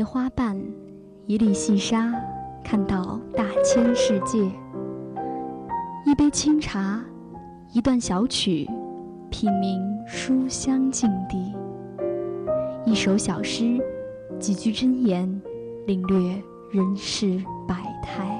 叶花瓣，一粒细沙，看到大千世界。一杯清茶，一段小曲，品茗书香境地。一首小诗，几句真言，领略人世百态。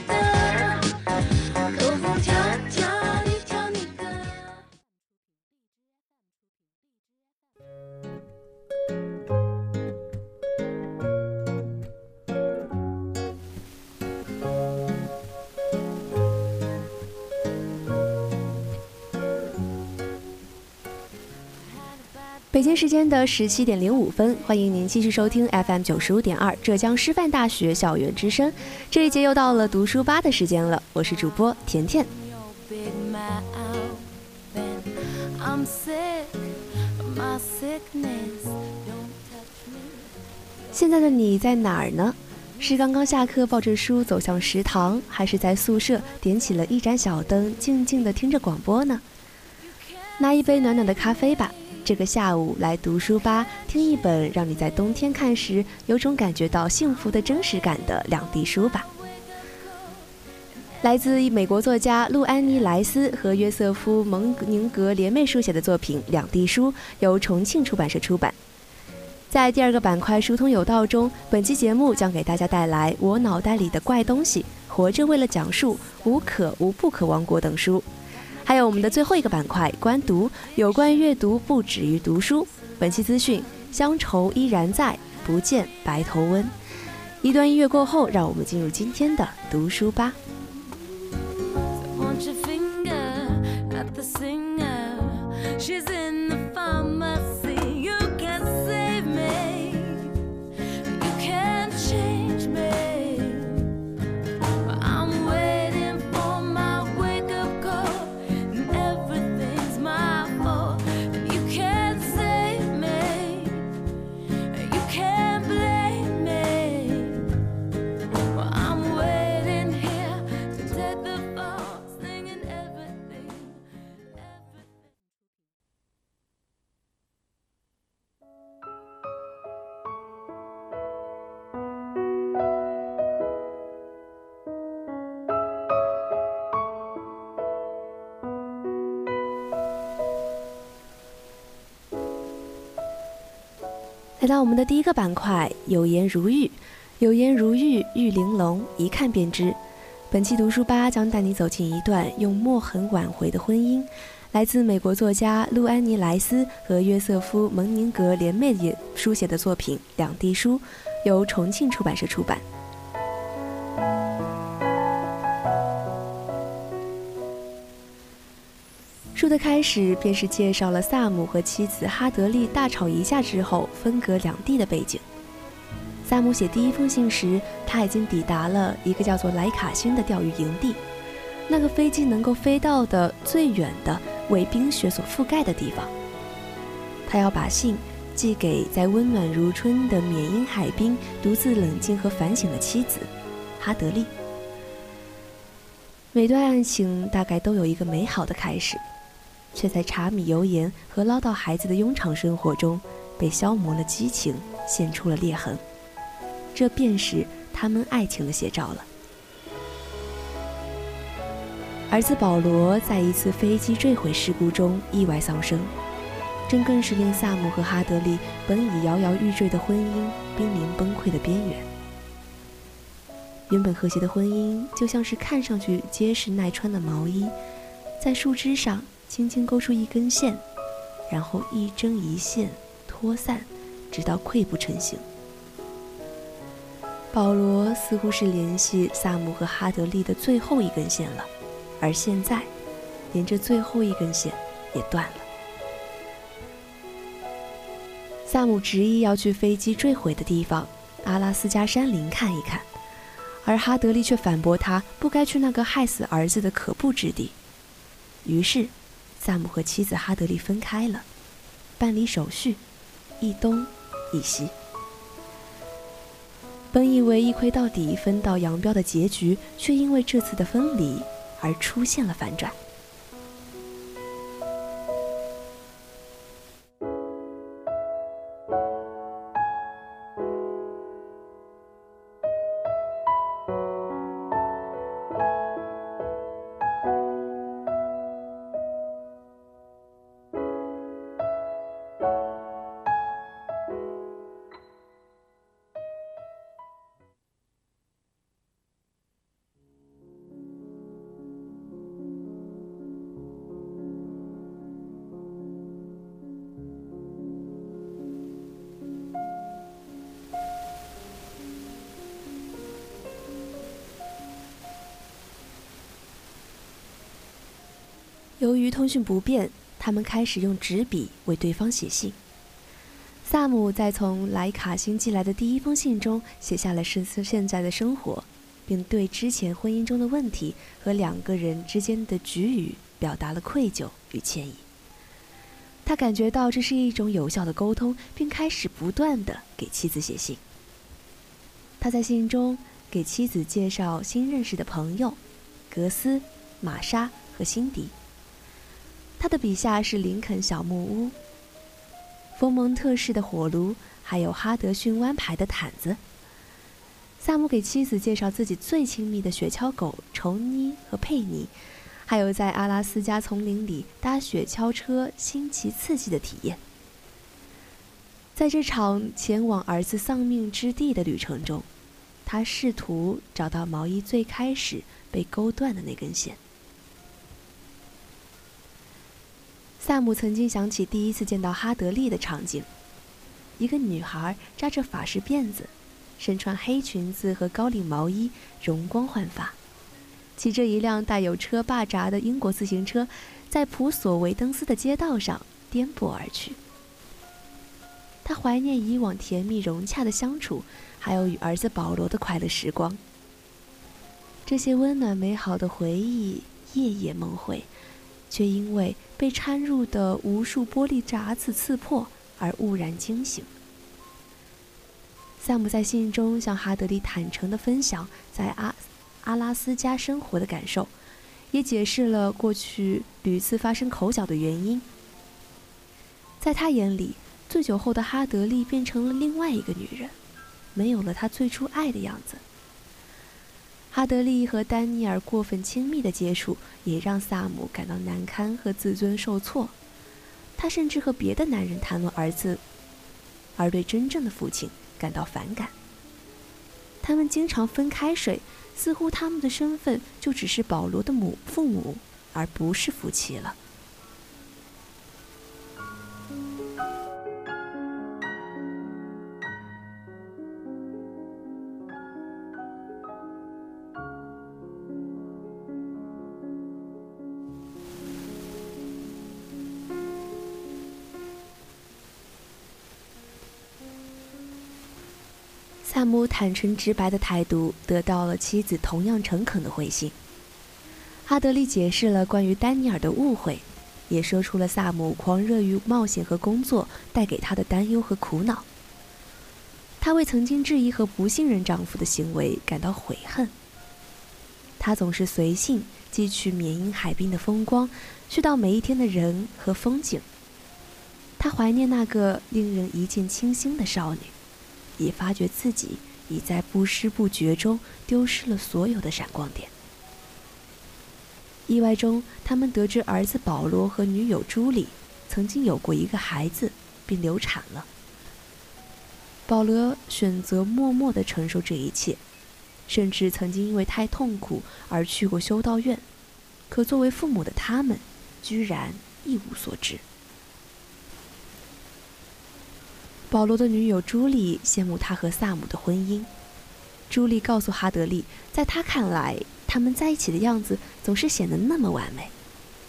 北京时间的十七点零五分，欢迎您继续收听 FM 九十五点二浙江师范大学校园之声。这一节又到了读书吧的时间了，我是主播甜甜。现在的你在哪儿呢？是刚刚下课抱着书走向食堂，还是在宿舍点起了一盏小灯，静静的听着广播呢？拿一杯暖暖的咖啡吧。这个下午来读书吧，听一本让你在冬天看时有种感觉到幸福的真实感的两地书吧。来自美国作家路安妮·莱斯和约瑟夫·蒙宁格联袂书写的作品《两地书》，由重庆出版社出版。在第二个板块“书通有道”中，本期节目将给大家带来《我脑袋里的怪东西》《活着为了讲述》《无可无不可王国》等书。还有我们的最后一个板块“观读”，有关阅读不止于读书。本期资讯：乡愁依然在，不见白头翁。一段音乐过后，让我们进入今天的读书吧。来到我们的第一个板块，有颜如玉，有颜如玉，玉玲珑，一看便知。本期读书吧将带你走进一段用墨痕挽回的婚姻，来自美国作家路安妮·莱斯和约瑟夫·蒙宁格联袂书写的作品《两地书》，由重庆出版社出版。的开始便是介绍了萨姆和妻子哈德利大吵一架之后分隔两地的背景。萨姆写第一封信时，他已经抵达了一个叫做莱卡星的钓鱼营地，那个飞机能够飞到的最远的为冰雪所覆盖的地方。他要把信寄给在温暖如春的缅因海滨独自冷静和反省的妻子哈德利。每段爱情大概都有一个美好的开始。却在柴米油盐和唠叨孩子的庸常生活中，被消磨了激情，现出了裂痕。这便是他们爱情的写照了。儿子保罗在一次飞机坠毁事故中意外丧生，这更是令萨姆和哈德利本已摇摇欲坠的婚姻濒临崩溃的边缘。原本和谐的婚姻，就像是看上去结实耐穿的毛衣，在树枝上。轻轻勾出一根线，然后一针一线拖散，直到溃不成形。保罗似乎是联系萨姆和哈德利的最后一根线了，而现在，连这最后一根线也断了。萨姆执意要去飞机坠毁的地方——阿拉斯加山林看一看，而哈德利却反驳他不该去那个害死儿子的可怖之地。于是。萨姆和妻子哈德利分开了办理手续一东一西。本以为一窥到底分道扬镳的结局却因为这次的分离而出现了反转由于通讯不便，他们开始用纸笔为对方写信。萨姆在从莱卡星寄来的第一封信中写下了现现在的生活，并对之前婚姻中的问题和两个人之间的局语表达了愧疚与歉意。他感觉到这是一种有效的沟通，并开始不断地给妻子写信。他在信中给妻子介绍新认识的朋友格斯、玛莎和辛迪。他的笔下是林肯小木屋、佛蒙特式的火炉，还有哈德逊湾牌的毯子。萨姆给妻子介绍自己最亲密的雪橇狗虫妮和佩妮，还有在阿拉斯加丛林里搭雪橇车新奇刺激的体验。在这场前往儿子丧命之地的旅程中，他试图找到毛衣最开始被勾断的那根线。萨姆曾经想起第一次见到哈德利的场景：一个女孩扎着法式辫子，身穿黑裙子和高领毛衣，容光焕发，骑着一辆带有车把闸的英国自行车，在普索维登斯的街道上颠簸而去。他怀念以往甜蜜融洽的相处，还有与儿子保罗的快乐时光。这些温暖美好的回忆，夜夜梦回。却因为被掺入的无数玻璃渣子刺破而兀然惊醒。萨姆在信中向哈德利坦诚地分享在阿阿拉斯加生活的感受，也解释了过去屡次发生口角的原因。在他眼里，醉酒后的哈德利变成了另外一个女人，没有了他最初爱的样子。哈德利和丹尼尔过分亲密的接触，也让萨姆感到难堪和自尊受挫。他甚至和别的男人谈论儿子，而对真正的父亲感到反感。他们经常分开睡，似乎他们的身份就只是保罗的母父母，而不是夫妻了。萨姆坦诚直白的态度得到了妻子同样诚恳的回信。哈德利解释了关于丹尼尔的误会，也说出了萨姆狂热于冒险和工作带给他的担忧和苦恼。他为曾经质疑和不信任丈夫的行为感到悔恨。他总是随性汲取缅因海滨的风光，去到每一天的人和风景。他怀念那个令人一见倾心的少女。也发觉自己已在不知不觉中丢失了所有的闪光点。意外中，他们得知儿子保罗和女友朱莉曾经有过一个孩子，并流产了。保罗选择默默地承受这一切，甚至曾经因为太痛苦而去过修道院，可作为父母的他们，居然一无所知。保罗的女友朱莉羡慕他和萨姆的婚姻。朱莉告诉哈德利，在他看来，他们在一起的样子总是显得那么完美，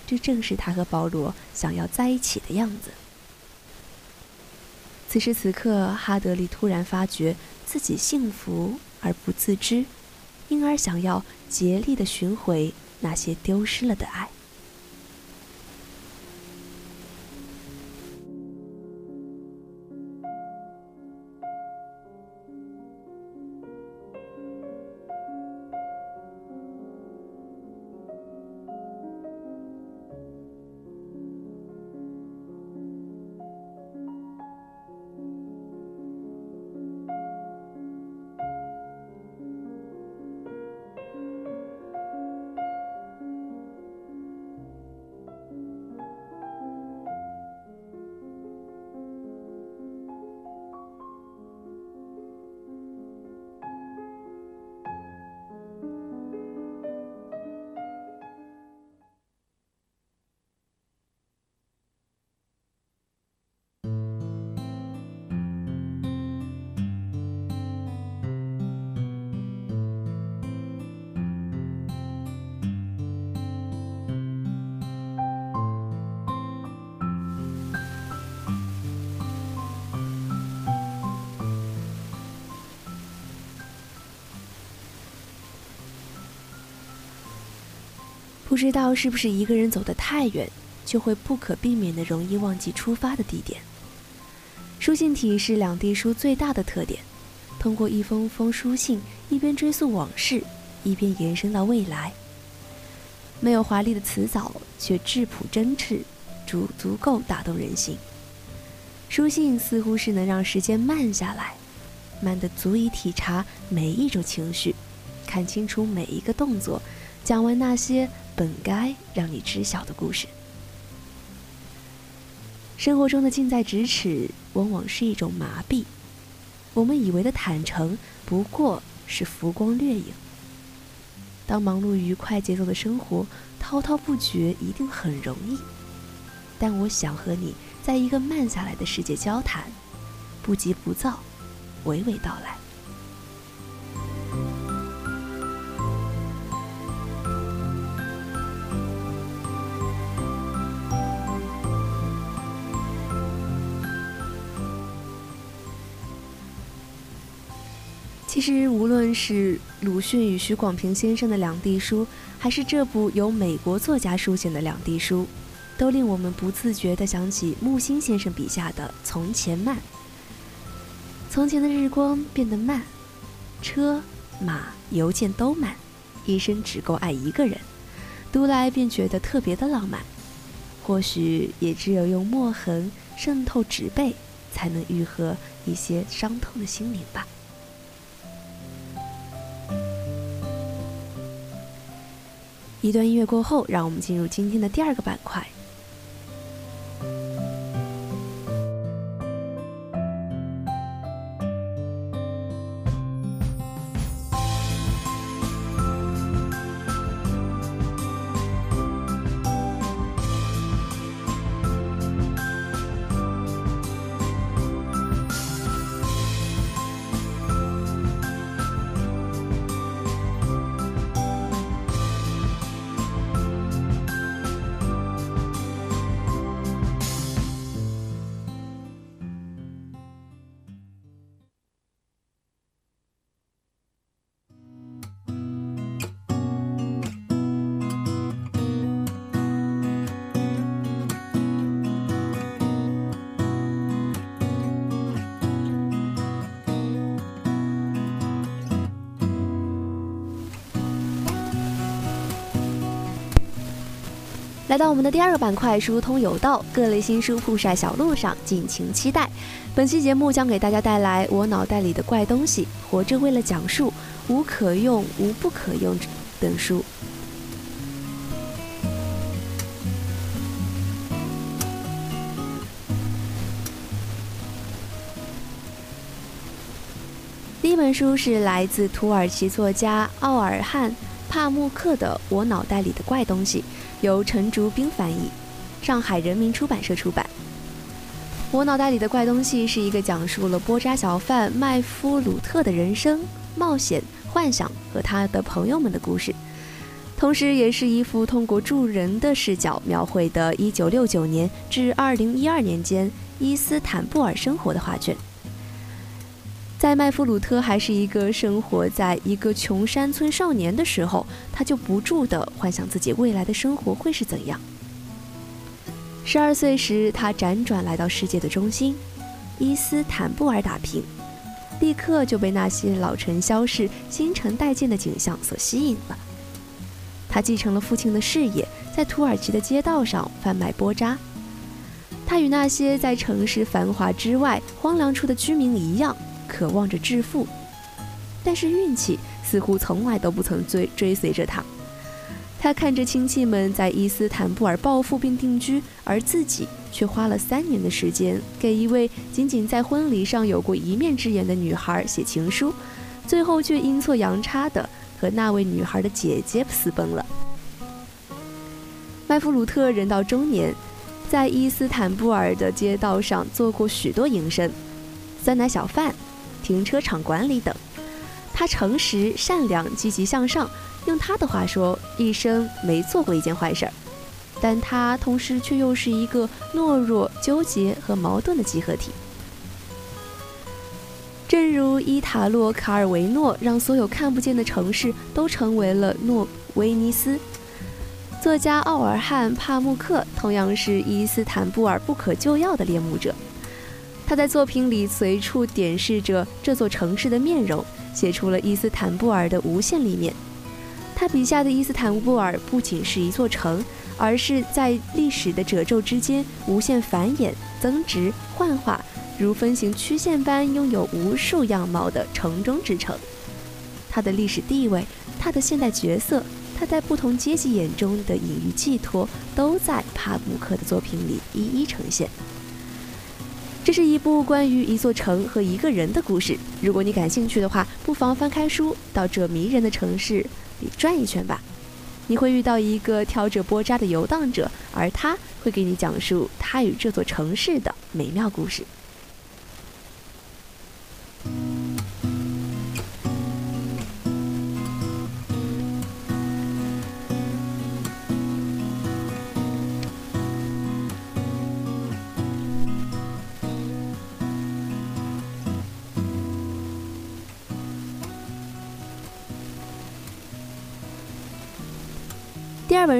这正是他和保罗想要在一起的样子。此时此刻，哈德利突然发觉自己幸福而不自知，因而想要竭力的寻回那些丢失了的爱。不知道是不是一个人走得太远，就会不可避免的容易忘记出发的地点。书信体是两地书最大的特点，通过一封封书信，一边追溯往事，一边延伸到未来。没有华丽的辞藻，却质朴真挚，足足够打动人心。书信似乎是能让时间慢下来，慢得足以体察每一种情绪，看清楚每一个动作，讲完那些本该让你知晓的故事。生活中的近在咫尺，往往是一种麻痹。我们以为的坦诚，不过是浮光掠影。当忙碌于快节奏的生活，滔滔不绝一定很容易。但我想和你在一个慢下来的世界交谈，不急不躁，娓娓道来。其实，无论是鲁迅与许广平先生的两地书，还是这部由美国作家书写的两地书，都令我们不自觉地想起木心先生笔下的“从前慢”。从前的日光变得慢，车马邮件都慢，一生只够爱一个人，读来便觉得特别的浪漫。或许也只有用墨痕渗透纸背，才能愈合一些伤痛的心灵吧。一段音乐过后，让我们进入今天的第二个板块。来到我们的第二个板块，疏通有道，各类新书铺晒小路上，敬请期待。本期节目将给大家带来《我脑袋里的怪东西》《活着为了讲述》《无可用无不可用》等书。第一本书是来自土耳其作家奥尔汉·帕慕克的《我脑袋里的怪东西》。由陈竹冰翻译，上海人民出版社出版。我脑袋里的怪东西是一个讲述了波扎小贩麦夫鲁特的人生、冒险、幻想和他的朋友们的故事，同时也是一幅通过助人的视角描绘的1969年至2012年间伊斯坦布尔生活的画卷。在麦弗鲁特还是一个生活在一个穷山村少年的时候，他就不住地幻想自己未来的生活会是怎样。十二岁时，他辗转来到世界的中心——伊斯坦布尔打拼，立刻就被那些老城消逝、新陈代谢的景象所吸引了。他继承了父亲的事业，在土耳其的街道上贩卖波渣。他与那些在城市繁华之外荒凉处的居民一样。渴望着致富，但是运气似乎从来都不曾追追随着他。他看着亲戚们在伊斯坦布尔暴富并定居，而自己却花了三年的时间给一位仅仅在婚礼上有过一面之缘的女孩写情书，最后却阴错阳差的和那位女孩的姐姐私奔了。麦弗鲁特人到中年，在伊斯坦布尔的街道上做过许多营生，酸奶小贩。停车场管理等，他诚实、善良、积极向上。用他的话说，一生没做过一件坏事儿。但他同时却又是一个懦弱、纠结和矛盾的集合体。正如伊塔洛·卡尔维诺让所有看不见的城市都成为了诺威尼斯，作家奥尔汉·帕慕克同样是伊斯坦布尔不可救药的恋慕者。他在作品里随处点示着这座城市的面容，写出了伊斯坦布尔的无限立面。他笔下的伊斯坦布尔不仅是一座城，而是在历史的褶皱之间无限繁衍、增值、幻化，如分形曲线般拥有无数样貌的城中之城。它的历史地位，它的现代角色。他在不同阶级眼中的隐喻寄托，都在帕慕克的作品里一一呈现。这是一部关于一座城和一个人的故事。如果你感兴趣的话，不妨翻开书，到这迷人的城市里转一圈吧。你会遇到一个挑着波渣的游荡者，而他会给你讲述他与这座城市的美妙故事。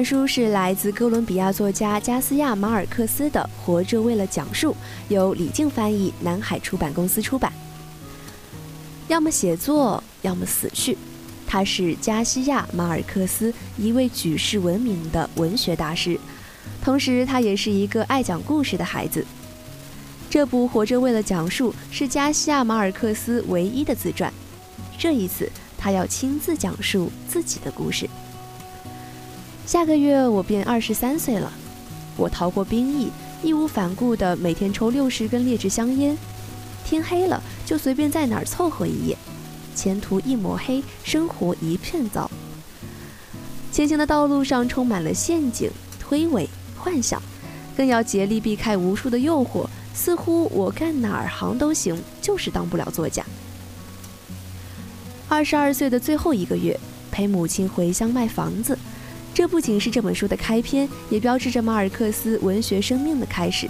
书是来自哥伦比亚作家加斯亚马尔克斯的《活着为了讲述》，由李静翻译，南海出版公司出版。要么写作，要么死去。他是加西亚马尔克斯一位举世闻名的文学大师，同时他也是一个爱讲故事的孩子。这部《活着为了讲述》是加西亚马尔克斯唯一的自传，这一次他要亲自讲述自己的故事。下个月我便二十三岁了，我逃过兵役，义无反顾地每天抽六十根劣质香烟，天黑了就随便在哪儿凑合一夜，前途一抹黑，生活一片糟。前行的道路上充满了陷阱、推诿、幻想，更要竭力避开无数的诱惑。似乎我干哪儿行都行，就是当不了作家。二十二岁的最后一个月，陪母亲回乡卖房子。这不仅是这本书的开篇，也标志着马尔克斯文学生命的开始。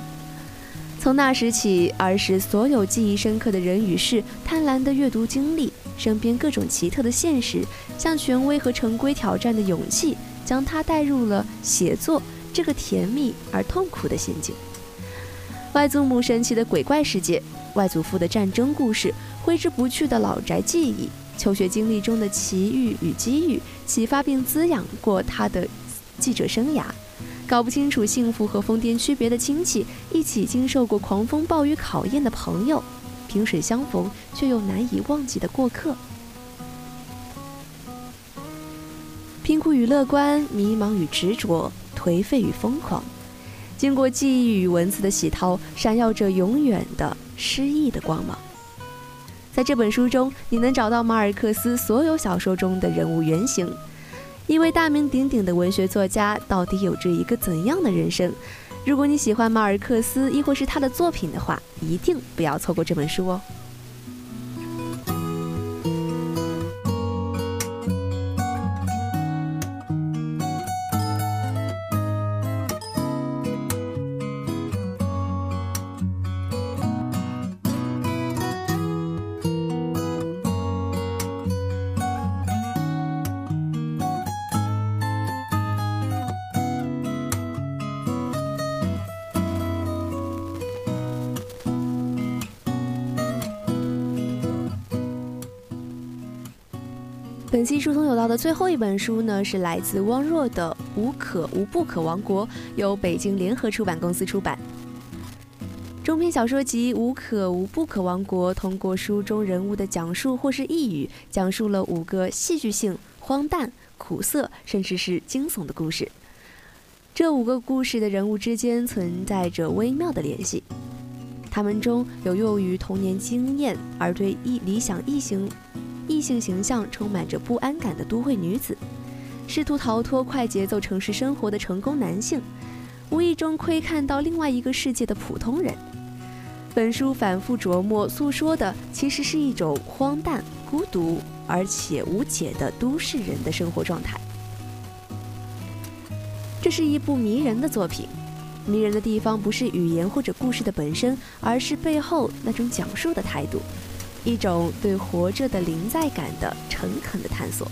从那时起，儿时所有记忆深刻的人与事、贪婪的阅读经历、身边各种奇特的现实、向权威和成规挑战的勇气，将他带入了写作这个甜蜜而痛苦的陷阱。外祖母神奇的鬼怪世界，外祖父的战争故事，挥之不去的老宅记忆。求学经历中的奇遇与机遇，启发并滋养过他的记者生涯；搞不清楚幸福和疯癫区别的亲戚，一起经受过狂风暴雨考验的朋友，萍水相逢却又难以忘记的过客。贫苦与乐观，迷茫与执着，颓废与疯狂，经过记忆与文字的洗淘，闪耀着永远的诗意的光芒。在这本书中，你能找到马尔克斯所有小说中的人物原型。一位大名鼎鼎的文学作家到底有着一个怎样的人生？如果你喜欢马尔克斯，亦或是他的作品的话，一定不要错过这本书哦。本期书通有道的最后一本书呢，是来自汪若的《无可无不可王国》，由北京联合出版公司出版。中篇小说集《无可无不可王国》通过书中人物的讲述或是呓语，讲述了五个戏剧性、荒诞、苦涩，甚至是惊悚的故事。这五个故事的人物之间存在着微妙的联系，他们中有由于童年经验而对异理想异形。异性形象充满着不安感的都会女子，试图逃脱快节奏城市生活的成功男性，无意中窥看到另外一个世界的普通人。本书反复琢磨诉说的，其实是一种荒诞、孤独而且无解的都市人的生活状态。这是一部迷人的作品，迷人的地方不是语言或者故事的本身，而是背后那种讲述的态度。一种对活着的临在感的诚恳的探索。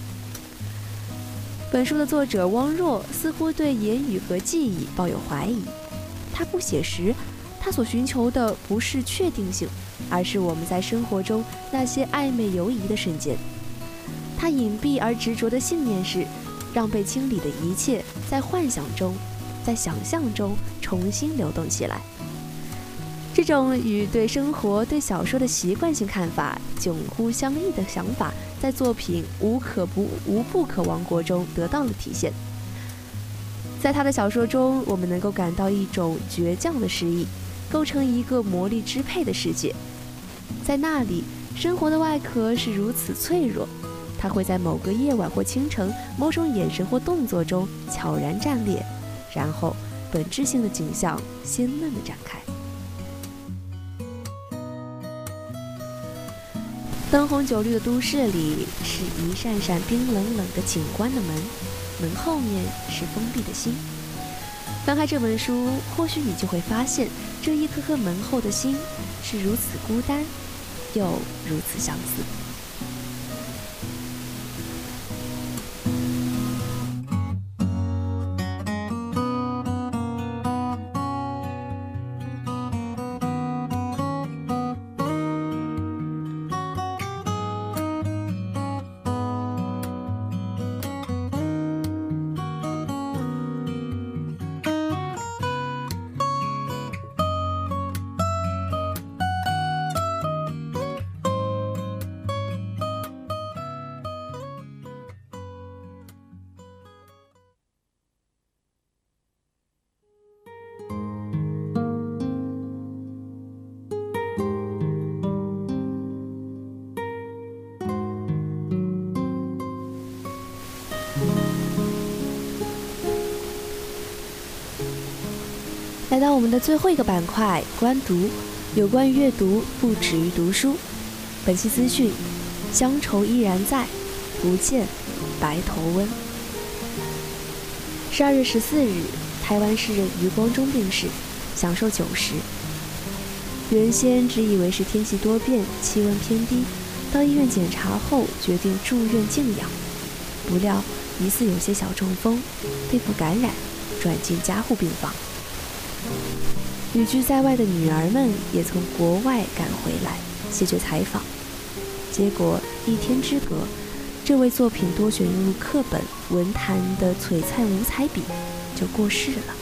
本书的作者汪若似乎对言语和记忆抱有怀疑，他不写实，他所寻求的不是确定性，而是我们在生活中那些暧昧犹疑的瞬间。他隐蔽而执着的信念是，让被清理的一切在幻想中，在想象中重新流动起来。这种与对生活、对小说的习惯性看法迥乎相异的想法，在作品《无可不无不可王国》中得到了体现。在他的小说中，我们能够感到一种倔强的诗意，构成一个魔力支配的世界。在那里，生活的外壳是如此脆弱，它会在某个夜晚或清晨、某种眼神或动作中悄然绽裂，然后本质性的景象鲜嫩地展开。灯红酒绿的都市里，是一扇扇冰冷冷的景观的门，门后面是封闭的心。翻开这本书，或许你就会发现，这一颗颗门后的心，是如此孤单，又如此相似。来到我们的最后一个板块——观读，有关于阅读不止于读书。本期资讯：乡愁依然在，不见白头翁。十二月十四日，台湾诗人余光中病逝，享寿九十。原先只以为是天气多变、气温偏低，到医院检查后决定住院静养，不料疑似有些小中风，肺部感染，转进加护病房。旅居在外的女儿们也从国外赶回来，谢绝采访。结果一天之隔，这位作品多选入课本文坛的璀璨五彩笔就过世了。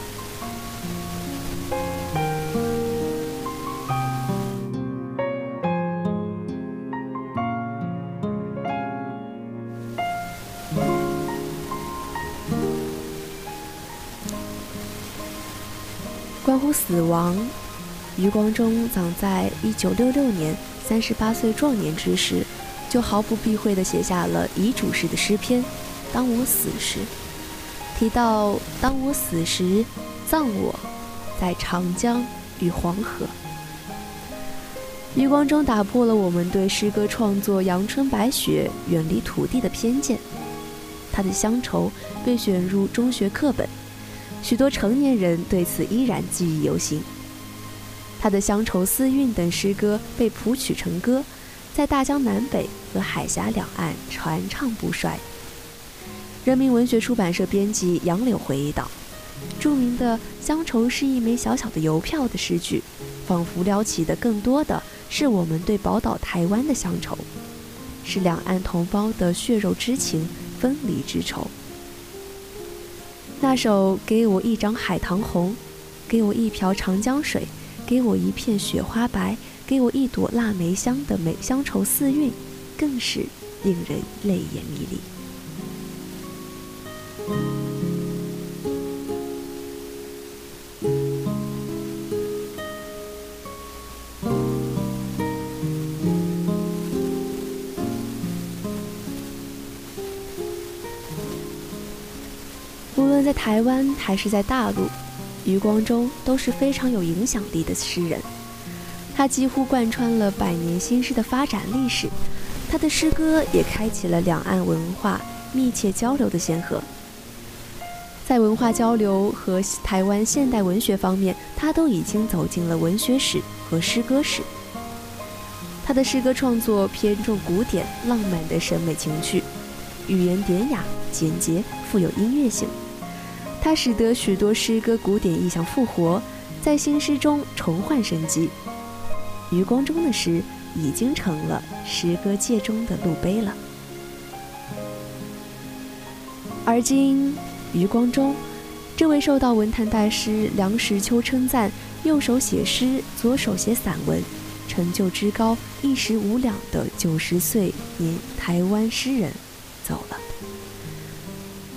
关乎死亡，余光中早在一九六六年三十八岁壮年之时，就毫不避讳地写下了遗嘱式的诗篇《当我死时》，提到“当我死时，葬我在长江与黄河”。余光中打破了我们对诗歌创作阳春白雪、远离土地的偏见，他的乡愁被选入中学课本。许多成年人对此依然记忆犹新。他的《乡愁思韵》等诗歌被谱曲成歌，在大江南北和海峡两岸传唱不衰。人民文学出版社编辑杨柳回忆道：“著名的《乡愁》是一枚小小的邮票的诗句，仿佛撩起的更多的是我们对宝岛台湾的乡愁，是两岸同胞的血肉之情、分离之愁。”那首《给我一张海棠红》，给我一瓢长江水，给我一片雪花白，给我一朵腊梅香的美乡愁四韵，更是令人泪眼迷离。台湾还是在大陆，余光中都是非常有影响力的诗人。他几乎贯穿了百年新诗的发展历史，他的诗歌也开启了两岸文化密切交流的先河。在文化交流和台湾现代文学方面，他都已经走进了文学史和诗歌史。他的诗歌创作偏重古典浪漫的审美情趣。语言典雅、简洁，富有音乐性。它使得许多诗歌古典意象复活，在新诗中重焕生机。余光中的诗已经成了诗歌界中的路碑了。而今，余光中这位受到文坛大师梁实秋称赞，右手写诗，左手写散文，成就之高，一时无两的九十岁年台湾诗人走了。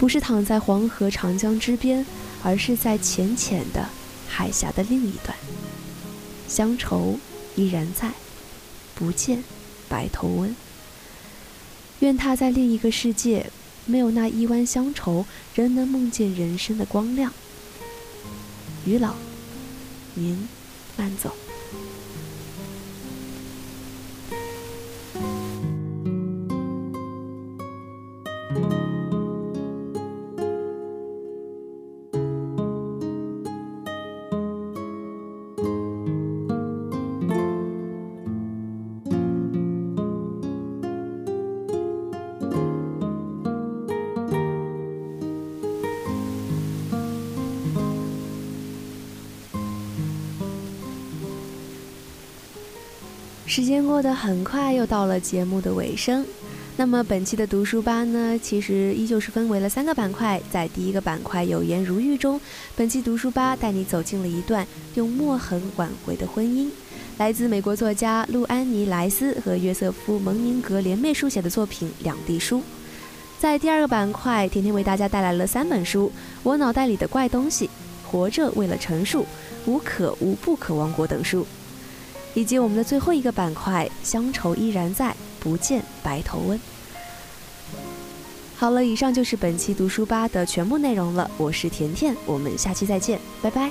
不是躺在黄河长江之边，而是在浅浅的海峡的另一端。乡愁依然在，不见白头翁。愿他在另一个世界，没有那一弯乡愁，仍能梦见人生的光亮。于老，您慢走。时间过得很快，又到了节目的尾声。那么本期的读书吧呢，其实依旧是分为了三个板块。在第一个板块“有言如玉”中，本期读书吧带你走进了一段用墨痕挽回的婚姻，来自美国作家路安妮·莱斯和约瑟夫·蒙宁格联袂书写的作品《两地书》。在第二个板块，甜甜为大家带来了三本书：《我脑袋里的怪东西》、《活着为了陈述》、《无可无不可王国》等书。以及我们的最后一个板块，乡愁依然在，不见白头翁。好了，以上就是本期读书吧的全部内容了。我是甜甜，我们下期再见，拜拜。